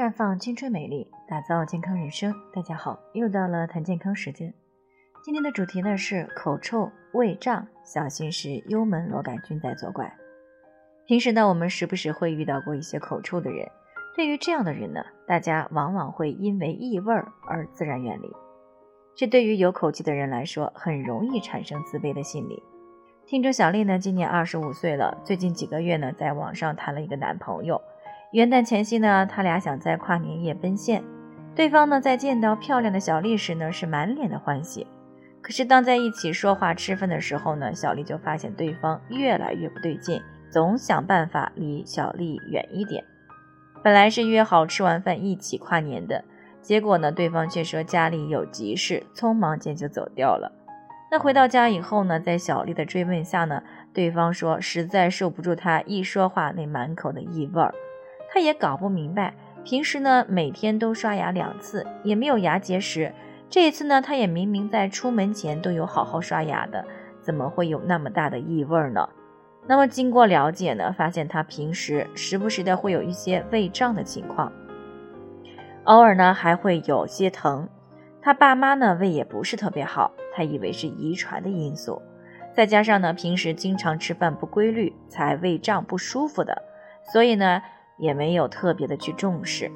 绽放青春美丽，打造健康人生。大家好，又到了谈健康时间。今天的主题呢是口臭、胃胀，小心是幽门螺杆菌在作怪。平时呢，我们时不时会遇到过一些口臭的人。对于这样的人呢，大家往往会因为异味而自然远离。这对于有口气的人来说，很容易产生自卑的心理。听众小丽呢，今年二十五岁了，最近几个月呢，在网上谈了一个男朋友。元旦前夕呢，他俩想在跨年夜奔现。对方呢，在见到漂亮的小丽时呢，是满脸的欢喜。可是当在一起说话吃饭的时候呢，小丽就发现对方越来越不对劲，总想办法离小丽远一点。本来是约好吃完饭一起跨年的，结果呢，对方却说家里有急事，匆忙间就走掉了。那回到家以后呢，在小丽的追问下呢，对方说实在受不住他一说话那满口的异味儿。他也搞不明白，平时呢每天都刷牙两次，也没有牙结石。这一次呢，他也明明在出门前都有好好刷牙的，怎么会有那么大的异味呢？那么经过了解呢，发现他平时时不时的会有一些胃胀的情况，偶尔呢还会有些疼。他爸妈呢胃也不是特别好，他以为是遗传的因素，再加上呢平时经常吃饭不规律，才胃胀不舒服的，所以呢。也没有特别的去重视。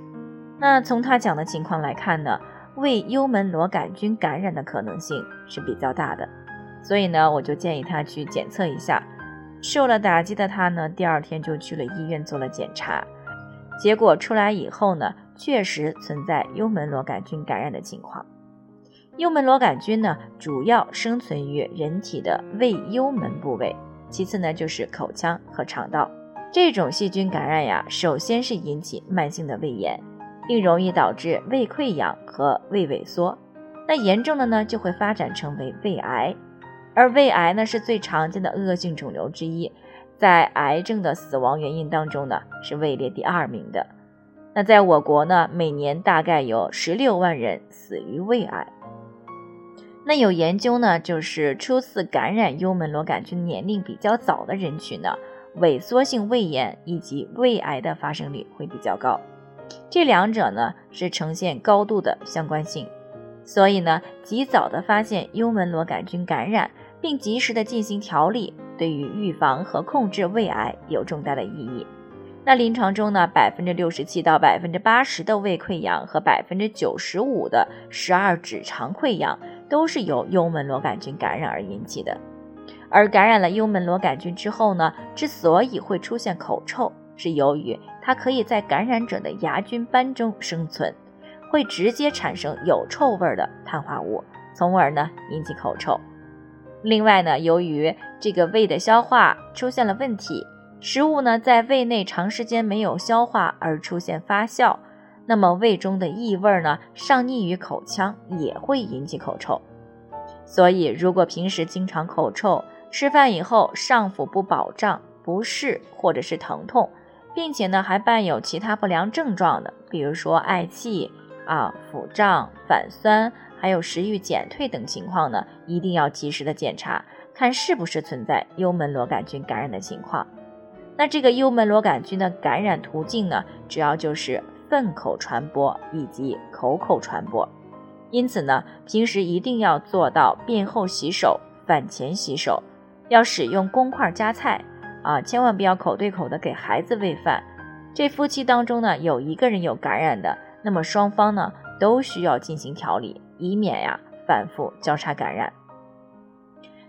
那从他讲的情况来看呢，胃幽门螺杆菌感染的可能性是比较大的。所以呢，我就建议他去检测一下。受了打击的他呢，第二天就去了医院做了检查。结果出来以后呢，确实存在幽门螺杆菌感染的情况。幽门螺杆菌呢，主要生存于人体的胃幽门部位，其次呢就是口腔和肠道。这种细菌感染呀，首先是引起慢性的胃炎，并容易导致胃溃疡和胃萎缩。那严重的呢，就会发展成为胃癌。而胃癌呢，是最常见的恶性肿瘤之一，在癌症的死亡原因当中呢，是位列第二名的。那在我国呢，每年大概有十六万人死于胃癌。那有研究呢，就是初次感染幽门螺杆菌年龄比较早的人群呢。萎缩性胃炎以及胃癌的发生率会比较高，这两者呢是呈现高度的相关性，所以呢，及早的发现幽门螺杆菌感染，并及时的进行调理，对于预防和控制胃癌有重大的意义。那临床中呢，百分之六十七到百分之八十的胃溃疡和百分之九十五的十二指肠溃疡都是由幽门螺杆菌感染而引起的。而感染了幽门螺杆菌之后呢，之所以会出现口臭，是由于它可以在感染者的牙菌斑中生存，会直接产生有臭味的碳化物，从而呢引起口臭。另外呢，由于这个胃的消化出现了问题，食物呢在胃内长时间没有消化而出现发酵，那么胃中的异味呢上逆于口腔，也会引起口臭。所以，如果平时经常口臭，吃饭以后上腹部饱胀、不适或者是疼痛，并且呢还伴有其他不良症状的，比如说嗳气啊、腹胀、反酸，还有食欲减退等情况呢，一定要及时的检查，看是不是存在幽门螺杆菌感染的情况。那这个幽门螺杆菌的感染途径呢，主要就是粪口传播以及口口传播，因此呢，平时一定要做到便后洗手、饭前洗手。要使用公筷夹菜啊，千万不要口对口的给孩子喂饭。这夫妻当中呢，有一个人有感染的，那么双方呢都需要进行调理，以免呀反复交叉感染。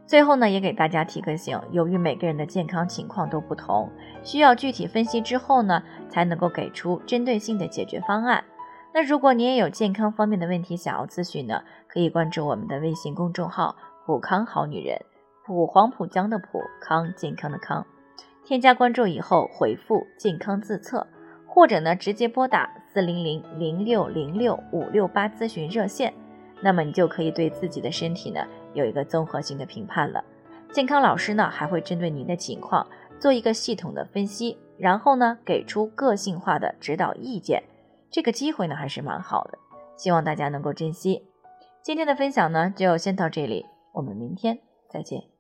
最后呢，也给大家提个醒，由于每个人的健康情况都不同，需要具体分析之后呢，才能够给出针对性的解决方案。那如果你也有健康方面的问题想要咨询呢，可以关注我们的微信公众号“普康好女人”。普黄浦江的普康健康的康，添加关注以后回复健康自测，或者呢直接拨打四零零零六零六五六八咨询热线，那么你就可以对自己的身体呢有一个综合性的评判了。健康老师呢还会针对您的情况做一个系统的分析，然后呢给出个性化的指导意见。这个机会呢还是蛮好的，希望大家能够珍惜。今天的分享呢就先到这里，我们明天再见。